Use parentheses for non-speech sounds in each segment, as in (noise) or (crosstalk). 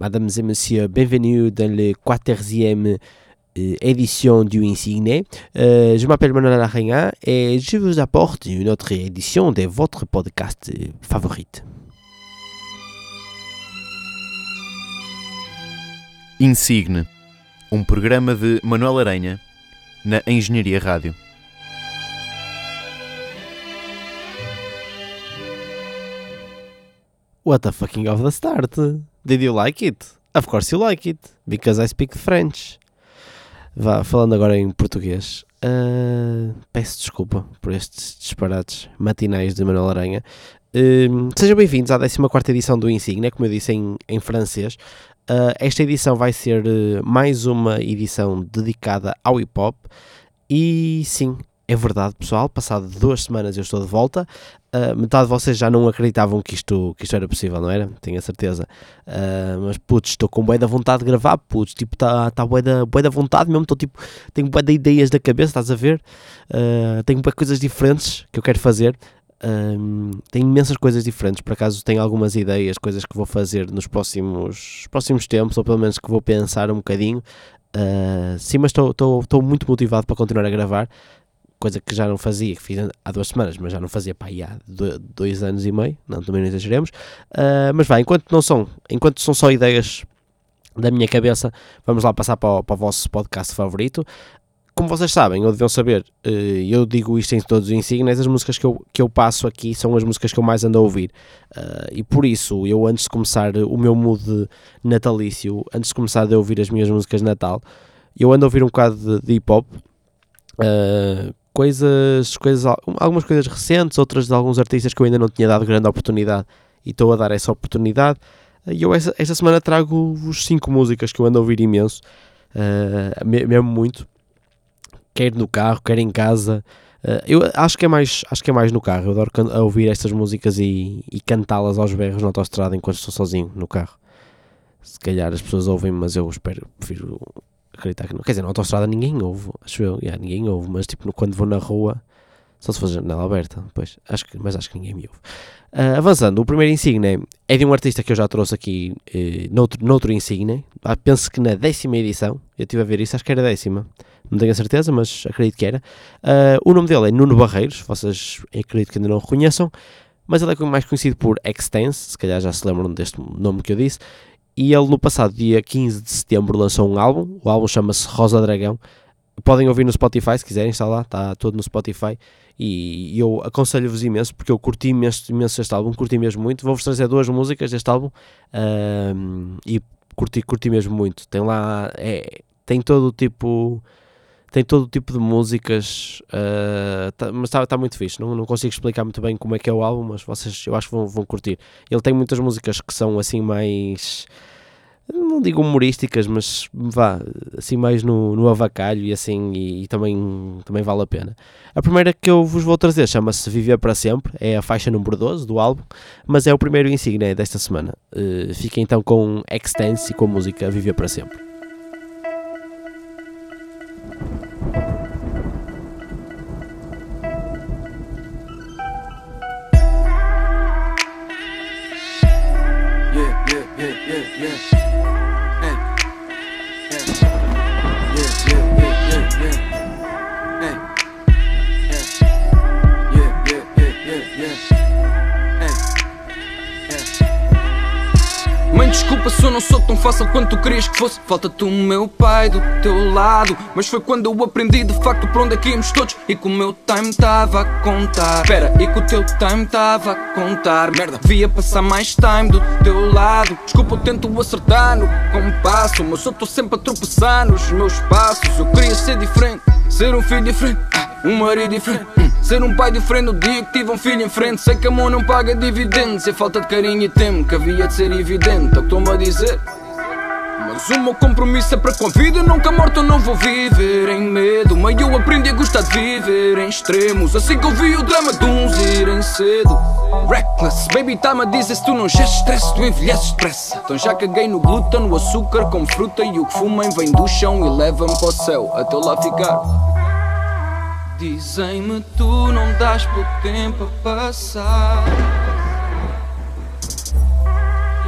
Mesdames et messieurs, bienvenue dans la quatorzième euh, édition du Insigne. Euh, je m'appelle Manuel Larraña et je vous apporte une autre édition de votre podcast euh, favorite. Insigne, um programa de Manuel Aranha na Engenharia Rádio. What the fucking of the start? Did you like it? Of course you like it, because I speak French. Vá, falando agora em português. Uh, peço desculpa por estes disparates matinais de Manuel Aranha. Uh, sejam bem-vindos à 14 edição do Insigne, como eu disse em, em francês. Uh, esta edição vai ser uh, mais uma edição dedicada ao hip hop. E sim, é verdade, pessoal. Passado duas semanas eu estou de volta. Uh, metade de vocês já não acreditavam que isto, que isto era possível, não era? Tenho a certeza. Uh, mas putz, estou com boa da vontade de gravar, putz, tipo, está tá boa da, da vontade mesmo. Estou tipo, tenho boa de ideias da cabeça, estás a ver? Uh, tenho boa coisas diferentes que eu quero fazer. tenho imensas coisas diferentes, por acaso tenho algumas ideias, coisas que vou fazer nos próximos, próximos tempos, ou pelo menos que vou pensar um bocadinho. sim, mas estou muito motivado para continuar a gravar coisa que já não fazia, que fiz há duas semanas, mas já não fazia aí há dois anos e meio, não, também não exageremos, uh, mas vai, enquanto não são, enquanto são só ideias da minha cabeça, vamos lá passar para o, para o vosso podcast favorito. Como vocês sabem, ou deviam saber, uh, eu digo isto em todos os insígnias, as músicas que eu, que eu passo aqui são as músicas que eu mais ando a ouvir. Uh, e por isso, eu antes de começar o meu mood natalício, antes de começar a ouvir as minhas músicas de Natal, eu ando a ouvir um bocado de, de hip hop, Uh, coisas, coisas, algumas coisas recentes, outras de alguns artistas que eu ainda não tinha dado grande oportunidade e estou a dar essa oportunidade. E eu esta, esta semana trago-vos cinco músicas que eu ando a ouvir imenso, uh, mesmo muito, quer no carro, quer em casa. Uh, eu acho que, é mais, acho que é mais no carro. Eu adoro a ouvir estas músicas e, e cantá-las aos berros na autostrada enquanto estou sozinho no carro. Se calhar as pessoas ouvem, mas eu espero, prefiro acreditar que não. Quer dizer, na autostrada ninguém ouve, acho eu, yeah, ninguém ouve, mas tipo, quando vou na rua, só se for janela aberta, pois, acho que, mas acho que ninguém me ouve. Uh, avançando, o primeiro insigne é de um artista que eu já trouxe aqui uh, noutro, noutro insigne, ah, penso que na décima edição, eu estive a ver isso, acho que era décima, não tenho a certeza, mas acredito que era. Uh, o nome dele é Nuno Barreiros, vocês acredito que ainda não o reconheçam, mas ele é mais conhecido por Extense, se calhar já se lembram deste nome que eu disse, e ele no passado dia 15 de setembro lançou um álbum, o álbum chama-se Rosa Dragão. Podem ouvir no Spotify se quiserem, está lá, está todo no Spotify. E eu aconselho-vos imenso, porque eu curti imenso, imenso este álbum, curti mesmo muito. Vou-vos trazer duas músicas deste álbum um, e curti, curti mesmo muito. Tem lá, é, tem todo o tipo tem todo o tipo de músicas, uh, tá, mas está tá muito fixe. Não, não consigo explicar muito bem como é que é o álbum, mas vocês eu acho que vão, vão curtir. Ele tem muitas músicas que são assim mais. Não digo humorísticas, mas vá, assim mais no, no avacalho e assim, e, e também, também vale a pena. A primeira que eu vos vou trazer chama-se Viver para Sempre, é a faixa número 12 do álbum, mas é o primeiro insígnia desta semana. Uh, fica então com Extense e com a música Viver para Sempre. Yeah. Eu não sou tão fácil quanto tu querias que fosse. Falta-te o meu pai do teu lado. Mas foi quando eu aprendi de facto para onde é que íamos todos. E que o meu time estava a contar. Espera, e que o teu time estava a contar. Merda, devia passar mais time do teu lado. Desculpa, eu tento acertar no compasso. Mas eu estou sempre a tropeçar nos meus passos. Eu queria ser diferente, ser um filho diferente. Um marido diferente. Ser um pai diferente. O dia que tive um filho em frente, sei que a mão não paga dividendos. É falta de carinho e tempo que havia de ser evidente. É o que estou-me a dizer. Mas o meu compromisso é para com a vida. Nunca morto não vou viver em medo. Mas eu aprendi a gostar de viver em extremos. Assim que eu vi o drama de uns irem cedo. Reckless, baby, tá-me a dizer se tu não geres stress, tu envelheces depressa. Então já caguei no glúten, no açúcar com fruta e o que fumem vem do chão e leva-me para o céu até lá ficar. Dizem-me tu não dás pro tempo a passar.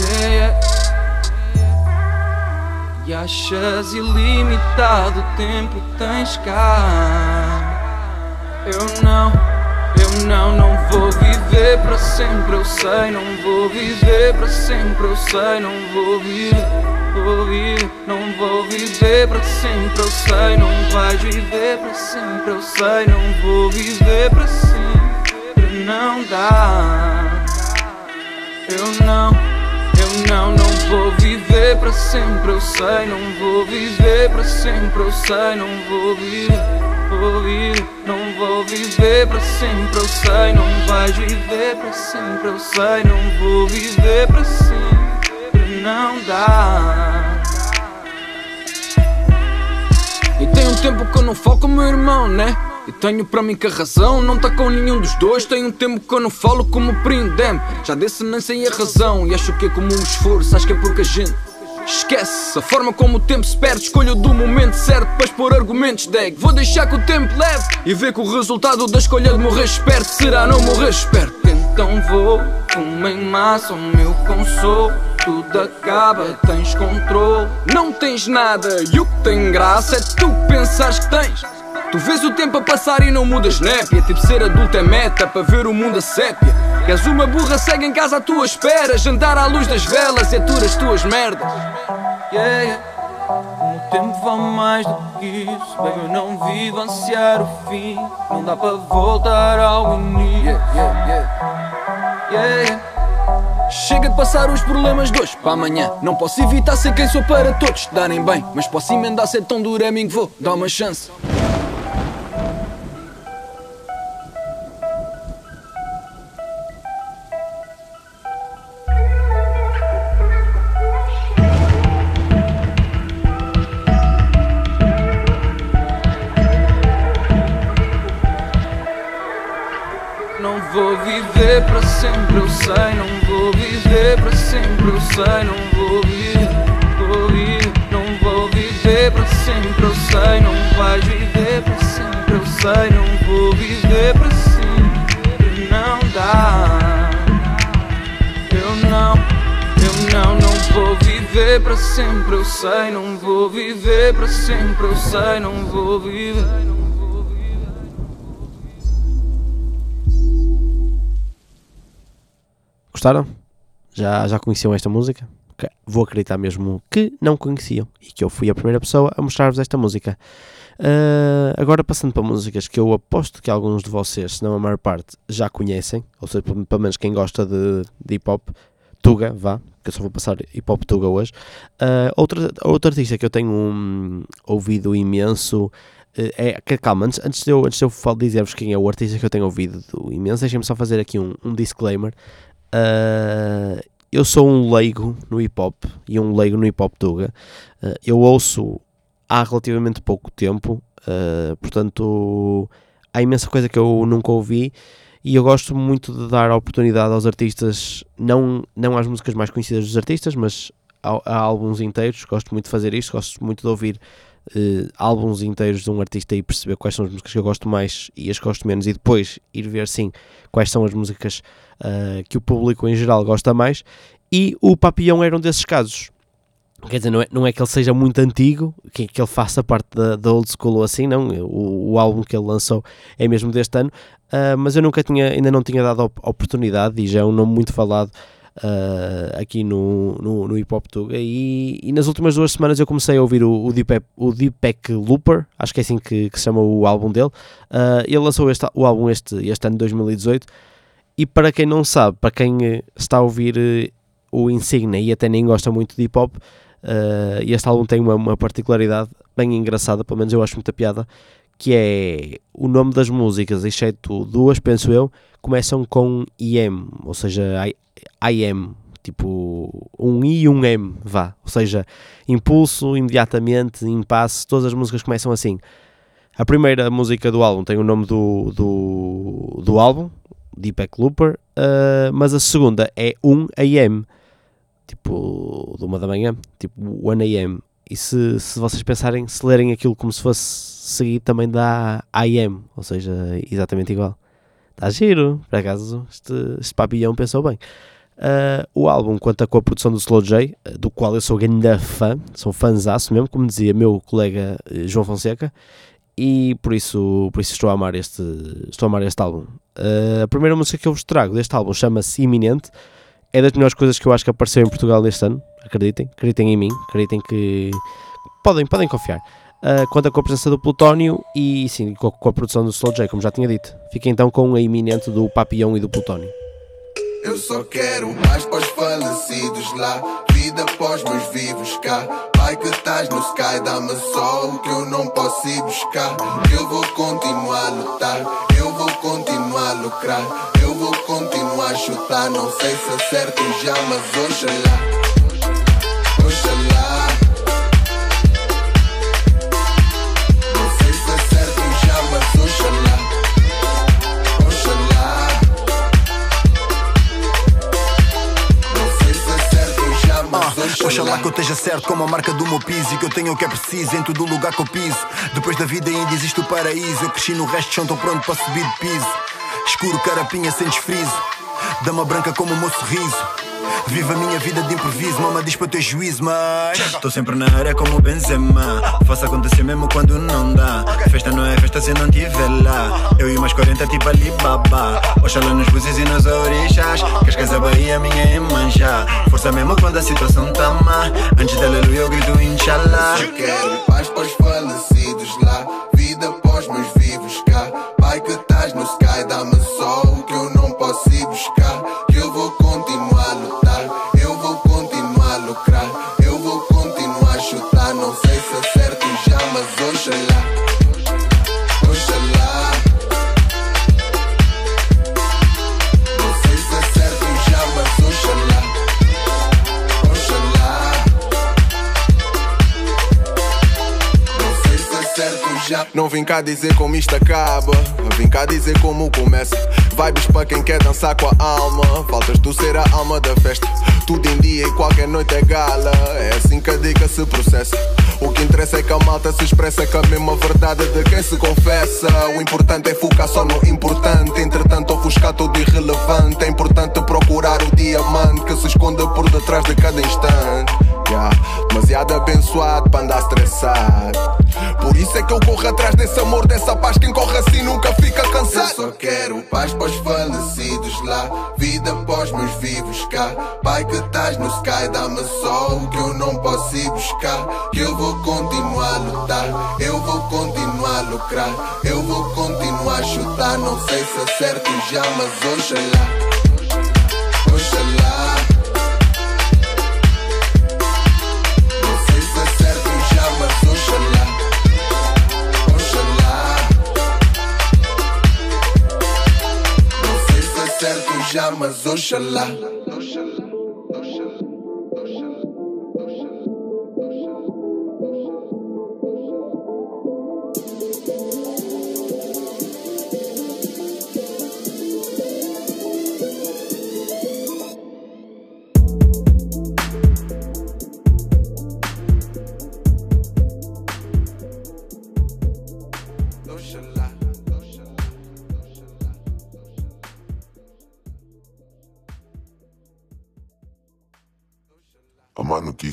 Yeah, yeah. E achas ilimitado o tempo tens cá. Eu não, eu não, não vou viver para sempre, eu sei, não vou viver para sempre, eu sei, não vou viver, não vou viver para sempre, eu sei, não vais viver para sempre, eu sei, não vou viver para sempre, não dá. Eu não, eu não, não vou viver para sempre, eu sei, não vou viver para sempre, eu sei, não vou viver, não vou viver para sempre, eu sei, não vais viver para sempre, eu sei, não vou viver para sempre, não dá. E tem um tempo que eu não falo com meu irmão, né? E tenho para mim que a razão não tá com nenhum dos dois. Tem um tempo que eu não falo como prindem. Já desse nem sei a razão. E acho que é como um esforço, acho que é porque a gente esquece a forma como o tempo se perde. Escolha do momento certo para expor argumentos. Deg, vou deixar que o tempo leve e ver que o resultado da escolha de morrer esperto será não morrer esperto. Então vou, fumo em massa, o meu consolo. Tudo acaba, tens controle. Não tens nada. E o que tem graça é tu pensares que tens. Tu vês o tempo a passar e não mudas népia. Tipo ser adulto é meta para ver o mundo a sépia. Queres uma burra, segue em casa à tua espera. Jantar à luz das velas e atura as tuas merdas. Yeah, O tempo vale mais do que isso Bem, eu não vivo ansiar o fim. Não dá para voltar ao início. Yeah, yeah. Yeah, yeah Chega de passar os problemas de hoje para amanhã. Não posso evitar ser quem sou para todos darem bem Mas posso emendar ser tão mim que vou dar uma chance sei. Não vou viver. Gostaram? Já, já conheciam esta música? Vou acreditar mesmo que não conheciam e que eu fui a primeira pessoa a mostrar-vos esta música. Ah, agora passando para músicas que eu aposto que alguns de vocês, se não a maior parte, já conhecem, ou seja, pelo menos quem gosta de, de hip hop, Tuga, vá, que eu só vou passar hip hop Tuga hoje. Outra, outro artista que eu tenho hum, ouvido imenso eh, é. Calma, antes, antes de eu, antes de eu dizer-vos quem é o artista que eu tenho ouvido imenso, deixem-me só fazer aqui um, um disclaimer. Ah, eu sou um leigo no hip hop e um leigo no hip hop Tuga. Ah, eu ouço há relativamente pouco tempo, ah, portanto há imensa coisa que eu nunca ouvi e eu gosto muito de dar oportunidade aos artistas, não, não às músicas mais conhecidas dos artistas, mas a, a álbuns inteiros. Gosto muito de fazer isto, gosto muito de ouvir eh, álbuns inteiros de um artista e perceber quais são as músicas que eu gosto mais e as que gosto menos, e depois ir ver sim quais são as músicas ah, que o público em geral gosta mais. E o Papillon era um desses casos. Quer dizer, não é, não é que ele seja muito antigo, que, que ele faça parte da, da old school ou assim, não. O, o álbum que ele lançou é mesmo deste ano, ah, mas eu nunca tinha, ainda não tinha dado a op- oportunidade e já é um nome muito falado ah, aqui no, no, no Hip Hop Tuga. E, e nas últimas duas semanas eu comecei a ouvir o, o, Deepak, o Deepak Looper, acho que é assim que, que se chama o álbum dele. Ah, ele lançou este, o álbum este, este ano de 2018. E para quem não sabe, para quem eh, está a ouvir eh, o Insignia e até nem gosta muito de hip hop, eh, este álbum tem uma, uma particularidade bem engraçada, pelo menos eu acho muita piada, que é o nome das músicas, exceto duas, penso eu, começam com IM, ou seja, I, tipo um I e um M, vá, ou seja, impulso, imediatamente, impasse, todas as músicas começam assim. A primeira música do álbum tem o nome do, do, do álbum, Deepak Looper, uh, mas a segunda é 1 AM, tipo de uma da manhã, tipo 1 AM. E se, se vocês pensarem, se lerem aquilo como se fosse seguido, também dá AM, ou seja, exatamente igual. Está giro, por acaso este, este pensou bem. Uh, o álbum conta com a produção do Slow J, uh, do qual eu sou grande fã, sou fãzaço mesmo, como dizia meu colega uh, João Fonseca, e por isso, por isso estou, a amar este, estou a amar este álbum. a primeira música que eu vos trago deste álbum chama-se Iminente, é das melhores coisas que eu acho que apareceu em Portugal este ano, acreditem, acreditem em mim, acreditem que podem, podem confiar. Uh, conta com a presença do Plutónio e sim, com, com a produção do Slow J, como já tinha dito. Fica então com a iminente do Papião e do Plutónio. Eu só quero mais para os falecidos lá. Vida após meus vivos cá. Pai que estás no sky, dá-me só o que eu não posso ir buscar. Eu vou continuar a lutar, eu vou continuar a lucrar. Eu vou continuar a chutar. Não sei se acerto já, mas oxalá. Oxalá. Não sei se acerto já, mas oxalá. Oxalá. Não sei se acerto já, mas Ah, oxalá. Oxalá que eu esteja certo com a marca do meu piso E que eu tenha o que é preciso em todo o lugar que eu piso Depois da vida ainda existe o paraíso Eu cresci no resto chão, tô pronto para subir de piso Escuro, carapinha, sem desfriso. Dama branca como o meu sorriso. Viva a minha vida de improviso. Mama diz para ter juízo, mas Tô sempre na área como o Benzema. Faço acontecer mesmo quando não dá. Festa não é festa se não tiver lá. Eu e mais 40 tipo Alibaba. Oxalá nos buses e nos orixás. Cascais a Bahia, minha é manjar Força mesmo quando a situação tá má. Antes da aleluia eu grito Inshallah quero paz para cá dizer como isto acaba. Vim cá dizer como começa. Vibes para quem quer dançar com a alma. Faltas tu ser a alma da festa. Tudo em dia e qualquer noite é gala. É assim que a dica se processa. O que interessa é que a malta se expressa com a mesma verdade de quem se confessa. O importante é focar só no importante. Entretanto, ofuscar tudo irrelevante. É importante procurar o diamante que se esconde por detrás de cada instante. Yeah. Demasiado abençoado para andar estressado. Por isso é que eu corro atrás desse amor, dessa paz. Quem corre assim nunca fica cansado. Eu só quero paz para os falecidos lá. Vida após meus vivos cá. Pai que estás no sky, dá-me só o que eu não posso ir buscar. Que eu vou continuar a lutar, eu vou continuar a lucrar. Eu vou continuar a chutar. Não sei se acerto já, mas oxalá. Oxalá. Acerto já, mas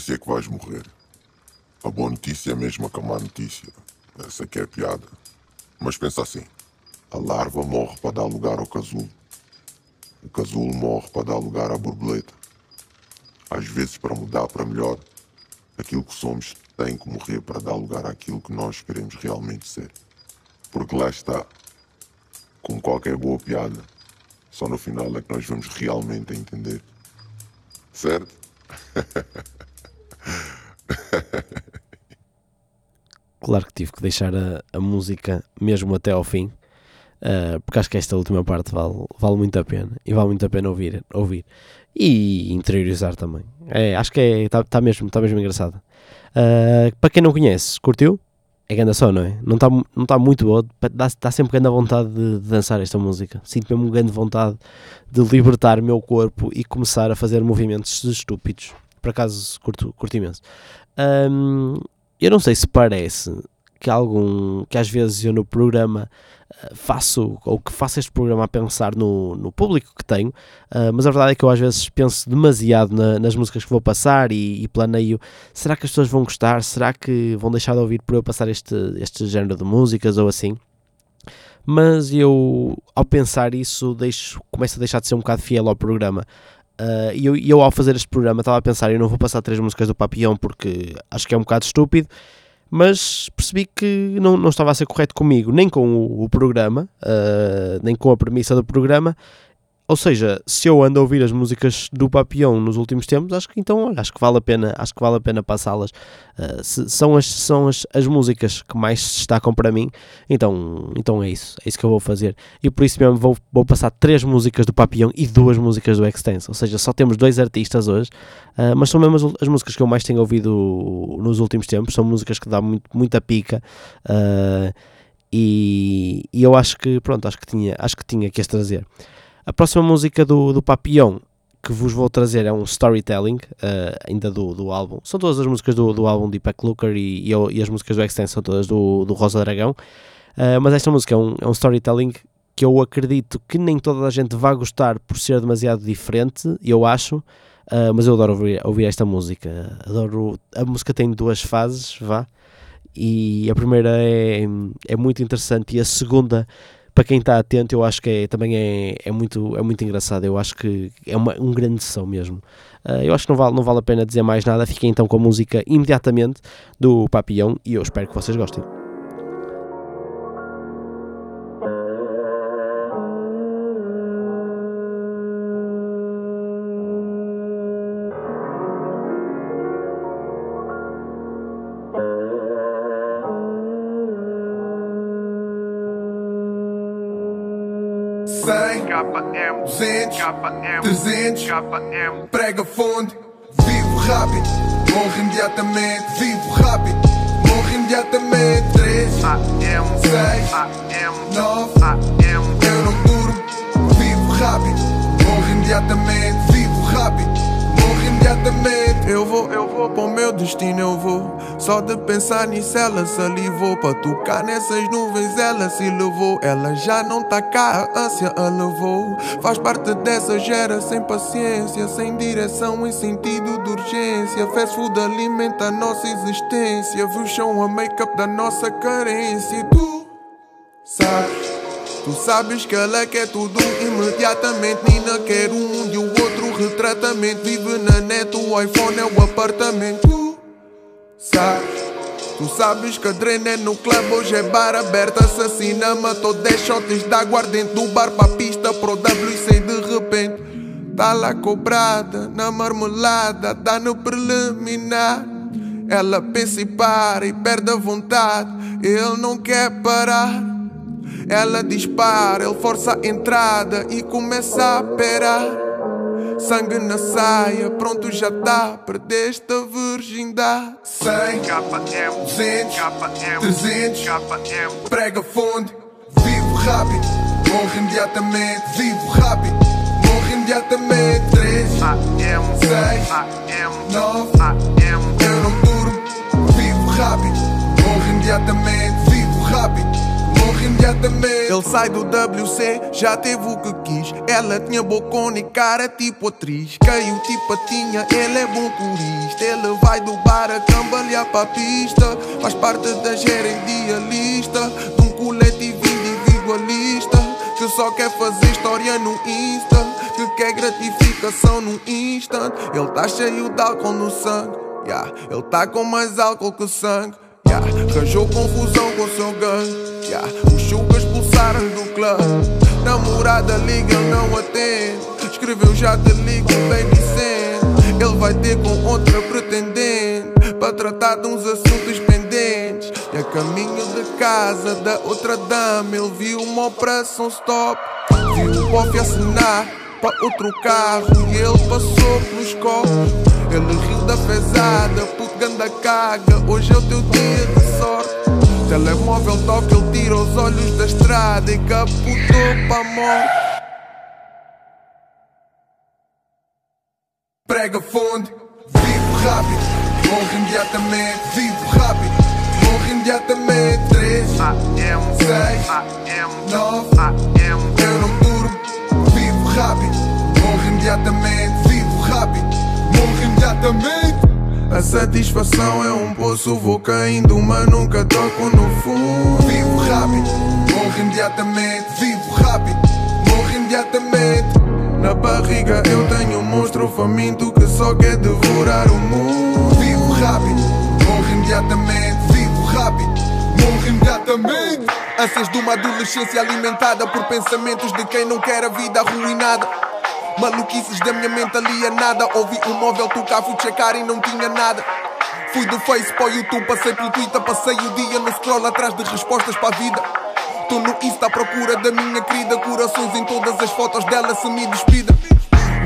notícia é que vais morrer. A boa notícia é a mesma que a má notícia. Essa que é a piada. Mas pensa assim: a larva morre para dar lugar ao casulo. O casulo morre para dar lugar à borboleta. Às vezes, para mudar para melhor, aquilo que somos tem que morrer para dar lugar àquilo que nós queremos realmente ser. Porque lá está, como qualquer boa piada, só no final é que nós vamos realmente entender. Certo? (laughs) Claro que tive que deixar a, a música mesmo até ao fim, ah, porque acho que esta última parte vale, vale muito a pena e vale muito a pena ouvir, ouvir e interiorizar também. É, acho que está tá mesmo, tá mesmo engraçada. Ah, para quem não conhece, curtiu? É grande só, não é? Não está não tá muito boa, dá, dá sempre grande vontade de, de dançar esta música. Sinto mesmo grande vontade de libertar o meu corpo e começar a fazer movimentos estúpidos. Por acaso curto, curto imenso. Ahm, eu não sei se parece que algum que às vezes eu no programa uh, faço ou que faço este programa a pensar no, no público que tenho, uh, mas a verdade é que eu às vezes penso demasiado na, nas músicas que vou passar e, e, planeio será que as pessoas vão gostar? Será que vão deixar de ouvir por eu passar este, este género de músicas ou assim? Mas eu, ao pensar isso, deixo, começo a deixar de ser um bocado fiel ao programa. Uh, e eu, eu, ao fazer este programa, estava a pensar: eu não vou passar três músicas do Papillon porque acho que é um bocado estúpido mas percebi que não, não estava a ser correto comigo, nem com o, o programa, uh, nem com a premissa do programa, ou seja, se eu ando a ouvir as músicas do Papillon nos últimos tempos, acho que então, olha, acho que vale a pena, acho que vale a pena passá-las. Uh, são as, são as, as músicas que mais se destacam para mim, então, então é isso, é isso que eu vou fazer. E por isso mesmo vou, vou passar três músicas do Papillon e duas músicas do Extense, ou seja, só temos dois artistas hoje, uh, mas são mesmo as, as, músicas que eu mais tenho ouvido nos últimos tempos, são músicas que dão muito, muita pica. Uh, e, e eu acho que, pronto, acho que tinha, acho que tinha que as trazer. A próxima música do, do Papillon que vos vou trazer é um storytelling, uh, ainda do, do álbum. São todas as músicas do, do álbum de Ipac Looker e, e, e, as músicas do Extense são todas do, do Rosa Dragão. Uh, mas esta música é um, é um storytelling que eu acredito que nem toda a gente vai gostar por ser demasiado diferente, eu acho. Uh, mas eu adoro ouvir, ouvir esta música. Adoro. A música tem duas fases, vá. E a primeira é, é muito interessante e a segunda para quem está atento, eu acho que é, também é, é, muito, é muito engraçado. Eu acho que é uma, um grande som mesmo. Uh, eu acho que não vale, não vale a pena dizer mais nada. Fiquem então com a música imediatamente do Papillon e eu espero que vocês gostem. 200, KM, 300, KM, prega fundo, vivo rápido, morro imediatamente, vivo rápido, morro imediatamente, 3, AM, 6, AM, 9, AM, eu não durmo, vivo rápido, morro imediatamente, imediatamente. Eu vou, eu vou para o meu destino, eu vou. Só de pensar nisso, ela salivou. Para tocar nessas nuvens, ela se levou. Ela já não tá cá, a ânsia a levou. Faz parte dessa gera sem paciência, sem direção e sentido de urgência. Fast food alimenta a nossa existência. Viu chão a make-up da nossa carência. E tu sabes. Tu sabes que ela quer tudo imediatamente. Nina quer um de outro retratamento. Vive na net, o iPhone é o apartamento. Tu sabes. Que drena é no clube, hoje é bar aberto, assassina, matou 10 shots de aguardente do bar pra pista pro WC de repente. Tá lá cobrada, na marmelada, tá no preliminar. Ela pensa e para e perde a vontade, ele não quer parar. Ela dispara, ele força a entrada e começa a perar. Sangue na saia, pronto já tá, perdeste a virgindade. 100, KM, 200, KM, 300, KM, prega fundo, vivo rápido, morro imediatamente, vivo rápido, morro imediatamente. 3, AM, 6, AM, 9, AM, eu não durmo, vivo rápido, morro imediatamente, vivo rápido imediatamente. Ele sai do WC, já teve o que quis. Ela tinha bocona e cara tipo atriz. Caiu tipo tinha, ele é bom turista. Ele vai do bar a cambalear pra pista. Faz parte da gera idealista. De um coletivo individualista. Que só quer fazer história no Insta. Que quer gratificação no instant. Ele tá cheio de álcool no sangue. Yeah. Ele tá com mais álcool que sangue. Yeah. Arranjou confusão com seu gangue. Yeah. Os chugas expulsaram do clube. Namorada liga, ele não atende. Escreveu já te ligo, baby send. Ele vai ter com outra pretendente. Para tratar de uns assuntos pendentes. E a caminho de casa da outra dama, ele viu uma operação stop. Viu o bofe assinar para outro carro. E ele passou pelos copos. Ele riu da pesada, puto ganda caga. Hoje é o teu dia de sorte. Telemóvel toca, ele tira os olhos da estrada e capotou pra morte. Prega fundo, vivo rápido, morro imediatamente, vivo rápido, morro imediatamente. seis, nove. Eu não durmo, vivo rápido. Morro imediatamente, vivo rápido. Morro imediatamente. A satisfação é um poço, vou caindo, mas nunca toco no fundo. Vivo rápido, morro imediatamente, vivo rápido, morro imediatamente. Na barriga eu tenho um monstro faminto que só quer devorar o mundo. Vivo rápido, morro imediatamente, vivo rápido, morro imediatamente. Ânsias de uma adolescência alimentada por pensamentos de quem não quer a vida arruinada. Maluquices da minha mente alienada. Ouvi o móvel tocar, fui checar e não tinha nada. Fui do Face para o YouTube, passei pelo Twitter, passei o dia no scroll atrás de respostas para a vida. Tô no Insta à procura da minha querida, corações em todas as fotos dela se me despida.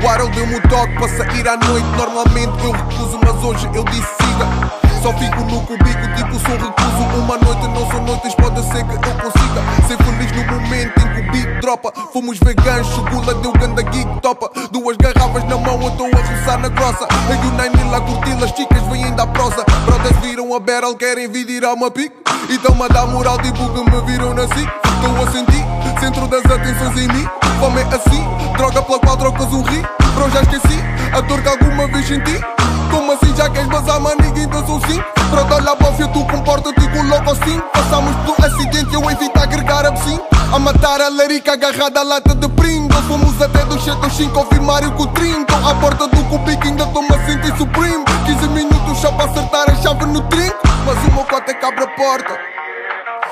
O Harold deu-me o toque para sair à noite. Normalmente eu recuso, mas hoje eu disse siga. Só fico no cubico, tipo sou recuso. Uma noite não são noites, pode ser que eu consiga ser feliz no momento em que o beat dropa. Fomos veganos, chugula deu ganda geek topa. Duas garrafas na mão, eu estou a roçar na grossa. Aí o Nine lá curti as chicas vêm da prosa. Brothers viram a barrel, querem vir tirar uma pique. E tão-me a dar moral, tipo que me viram nasci. Estou a sentir, centro das atenções em mim. Fome é assim, droga pela qual trocas um ri. Bro, já esqueci a dor que alguma vez senti. Como assim já queres bazar, mas ninguém pensou sim Pronto, olha a bofia, tu comporta-te com louco assim Passamos pelo acidente, eu evito agregar absinto A matar a larica agarrada à lata de Pringles Fomos até 7 aos 5 ouvir Mário com trinco À porta do cubico ainda estou-me a sentir supreme 15 minutos só para acertar a chave no trinco Mas o meu cote é que a porta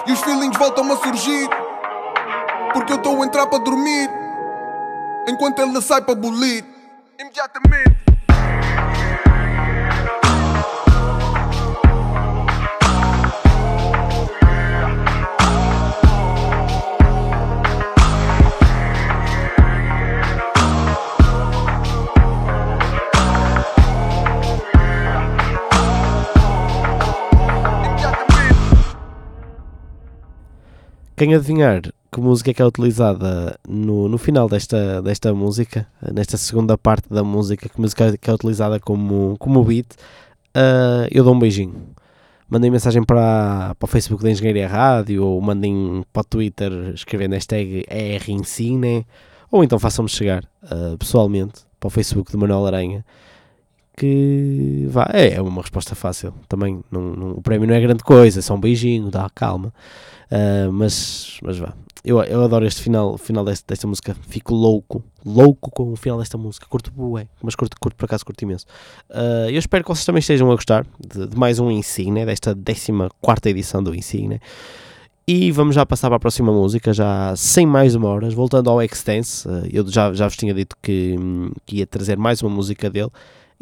E os feelings voltam a surgir Porque eu estou a entrar para dormir. Enquanto ele sai para bolir Imediatamente Quem adivinhar que música é que é utilizada no, no final desta, desta música, nesta segunda parte da música, que música é que é utilizada como, como beat, uh, eu dou um beijinho. Mandem mensagem para, para o Facebook da Engenharia Rádio ou mandem para o Twitter escrevendo hashtag ERIncine ou então façam-me chegar uh, pessoalmente para o Facebook de Manuel Aranha que vá, é, é uma resposta fácil também não, não, o prémio não é grande coisa, é só um beijinho, dá calma Uh, mas, mas vá. Eu, eu adoro este final, final desta, desta música. Fico louco, louco com o final desta música. Curto bué, mas curto, curto por acaso, curto imenso. Uh, eu espero que vocês também estejam a gostar de, de mais um Insigne, desta 14 edição do Insigne. E vamos já passar para a próxima música, já sem mais demoras, voltando ao Extense. Uh, eu já, já vos tinha dito que, que ia trazer mais uma música dele.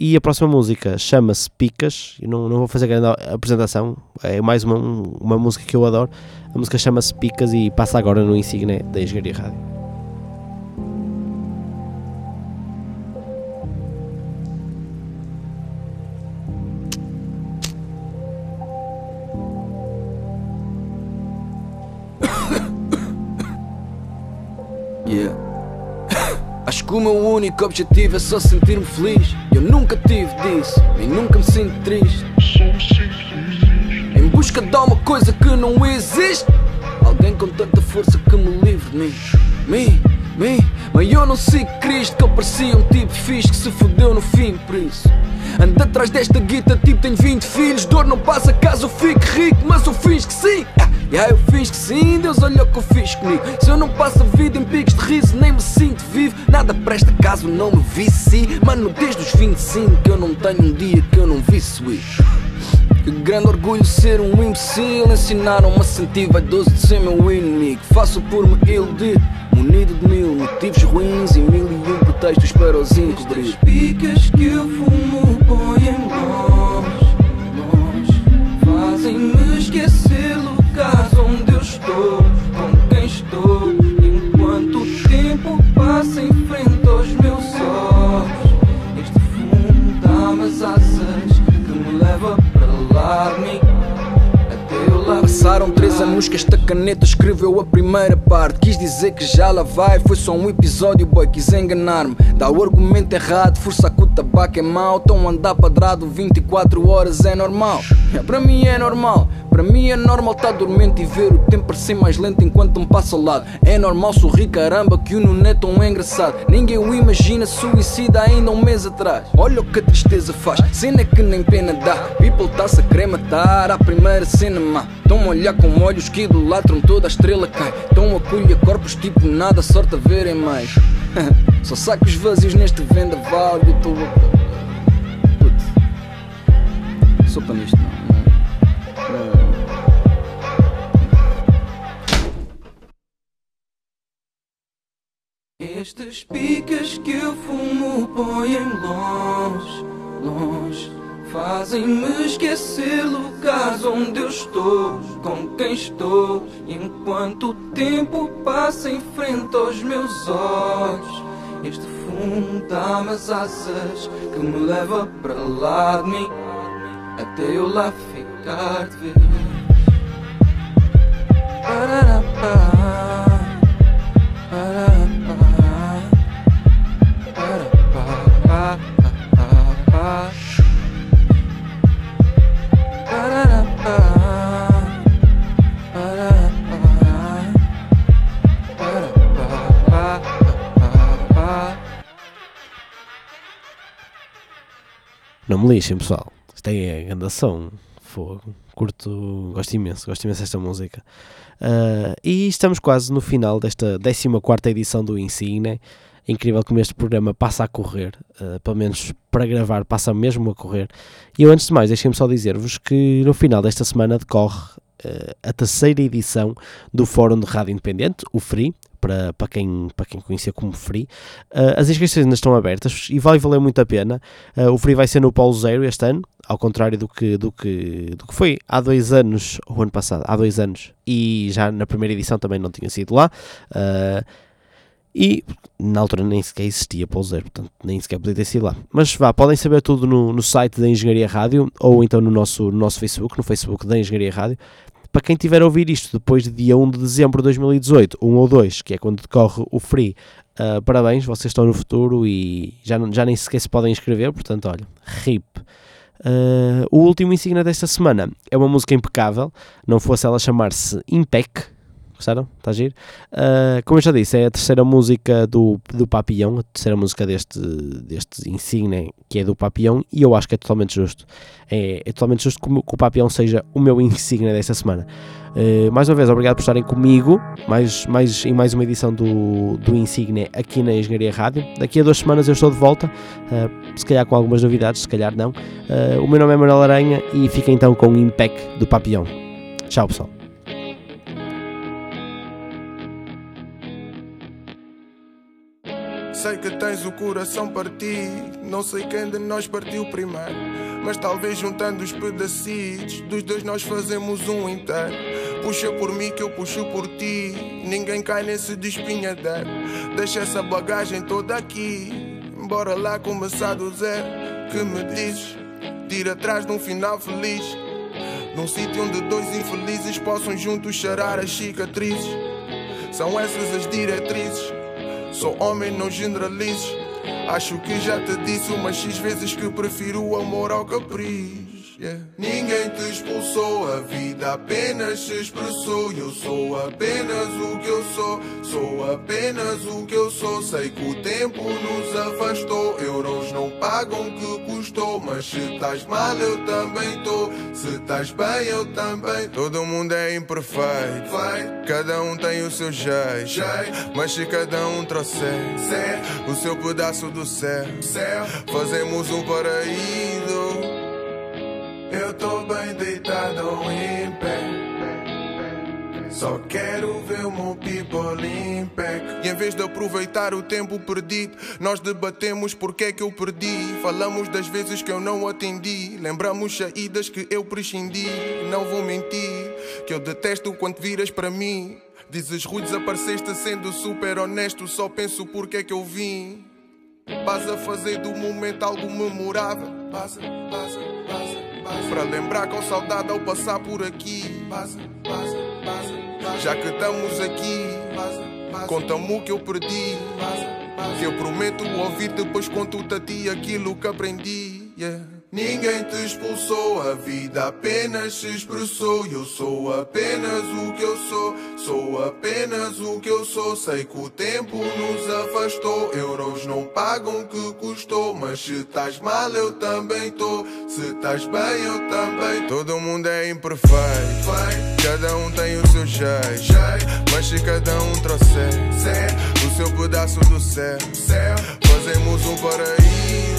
E a próxima música chama-se Picas. Eu não, não vou fazer grande apresentação, é mais uma, uma música que eu adoro. A música chama-se Picas e passa agora no Insigne da Engenharia Rádio. Único objetivo é só sentir-me feliz. Eu nunca tive disso, nem nunca me sinto triste. Em busca de alguma coisa que não existe. Alguém com tanta força que me livre de mim. Mim, mim. Mas eu não sigo Cristo, que eu parecia um tipo fixe que se fodeu no fim, por isso. Ando atrás desta guita, tipo tenho 20 filhos. Dor não passa caso eu fique rico, mas eu fiz que sim. Ah, yeah, eu fiz que sim, Deus olhou o que eu fiz comigo. Se eu não passo a vida em picos de riso, nem me sinto vivo. Nada presta caso não me vici. Mano, desde os 25 que eu não tenho um dia que eu não vi isso. Que grande orgulho ser um imbecil Ensinaram-me a sentir vaidoso de ser meu inimigo Faço por me iludir Munido de mil motivos ruins E mil e um pretextos para os encobrir Estas picas que eu fumo põem Passaram três anos que esta caneta escreveu a primeira parte. Quis dizer que já lá vai, foi só um episódio, boy, quis enganar-me. Dá o argumento errado, força que o tabaco é mau. Tão andar padrado 24 horas é normal. É, Para mim é normal, Para mim é normal estar dormente e ver o tempo parecer mais lento enquanto me passa ao lado. É normal sorrir, caramba, que o Nuno é tão engraçado. Ninguém o imagina suicida ainda um mês atrás. Olha o que a tristeza faz, cena que nem pena dá. People tá-se a querer matar a primeira cena má. Estão a olhar com olhos que idolatram toda a estrela cai. Estão a colher corpos tipo nada, sorte a verem mais. (laughs) Só sacos vazios neste vendaval e estou a. Putz. Sopa nisto, não. não. não. Estes picas que eu fumo põem longe, longe Fazem-me esquecer lugares onde eu estou, com quem estou Enquanto o tempo passa em frente aos meus olhos Este fumo dá-me as asas que me leva para lá de mim Até eu lá ficar de vez Pararapá. Não me lixem, pessoal. Isto é gandação. Fogo. Curto, gosto imenso, gosto imenso desta música. Uh, e estamos quase no final desta 14 edição do Insigne. É incrível como este programa passa a correr, uh, pelo menos para gravar, passa mesmo a correr. E eu, antes de mais, deixem-me só dizer-vos que no final desta semana decorre uh, a terceira edição do Fórum de Rádio Independente, o FREE, para, para, quem, para quem conhecia como Free. Uh, as inscrições ainda estão abertas e vai valer muito a pena. Uh, o Free vai ser no Paulo Zero este ano, ao contrário do que, do, que, do que foi há dois anos, ou ano passado, há dois anos, e já na primeira edição também não tinha sido lá. Uh, e na altura nem sequer existia Paulo Zero, portanto nem sequer podia ter sido lá. Mas vá, podem saber tudo no, no site da Engenharia Rádio ou então no nosso, no nosso Facebook, no Facebook da Engenharia Rádio para quem tiver a ouvir isto depois de dia 1 de dezembro de 2018, 1 ou 2, que é quando decorre o Free, uh, parabéns, vocês estão no futuro e já, já nem sequer se podem inscrever, portanto, olha, RIP. Uh, o último insígnia desta semana é uma música impecável, não fosse ela chamar-se Impec, Gostaram? Está giro? Uh, como eu já disse, é a terceira música do, do Papillon, a terceira música deste, deste insigne que é do Papillon, e eu acho que é totalmente justo. É, é totalmente justo que, que o Papillon seja o meu insigne desta semana. Uh, mais uma vez, obrigado por estarem comigo mais, mais, em mais uma edição do, do Insigne aqui na Engenharia Rádio. Daqui a duas semanas eu estou de volta, uh, se calhar com algumas novidades, se calhar não. Uh, o meu nome é Manuel Aranha e fica então com o Impec do Papillon. Tchau, pessoal. Sei que tens o coração partido. Não sei quem de nós partiu primeiro. Mas talvez juntando os pedacitos, dos dois nós fazemos um inteiro. Puxa por mim que eu puxo por ti. Ninguém cai nesse despinhadeiro. Deixa essa bagagem toda aqui. Bora lá começar do zero. Que me dizes? Tira atrás de um final feliz. Num sítio onde dois infelizes possam juntos charar as cicatrizes. São essas as diretrizes. Sou homem, não generalizes. Acho que já te disse umas X vezes que prefiro o amor ao capricho. Yeah. Ninguém te expulsou, a vida apenas se expressou. Eu sou apenas o que eu sou, sou apenas o que eu sou. Sei que o tempo nos afastou, euros não pagam o que custou. Mas se estás mal, eu também tô. Se estás bem, eu também. Todo mundo é imperfeito, cada um tem o seu jeito. Mas se cada um trouxer o seu pedaço do céu, fazemos um paraíso. Eu tô bem deitado em pé. Só quero ver o meu people pé. E em vez de aproveitar o tempo perdido, nós debatemos porque é que eu perdi. Falamos das vezes que eu não atendi. Lembramos saídas que eu prescindi. Não vou mentir, que eu detesto quando viras para mim. Dizes Rui, desapareceste sendo super honesto. Só penso porque é que eu vim. Vas a fazer do momento algo memorável. Passa, passa, Para lembrar com saudade ao passar por aqui. Já que estamos aqui, conta-me o que eu perdi. Que eu prometo ouvir depois conto-te a ti aquilo que aprendi. Yeah. Ninguém te expulsou, a vida apenas se expressou. Eu sou apenas o que eu sou, sou apenas o que eu sou. Sei que o tempo nos afastou, euros não pagam o que custou. Mas se estás mal, eu também tô. Se estás bem, eu também. Todo mundo é imperfeito, cada um tem o seu jeito. Mas se cada um trouxer o seu pedaço do céu, fazemos um paraíso.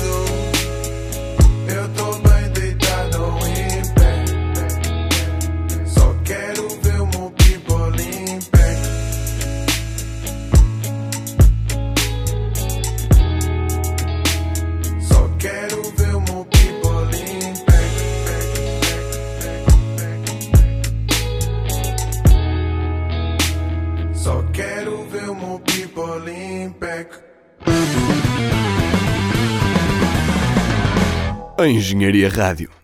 Eu tô A Engenharia Rádio.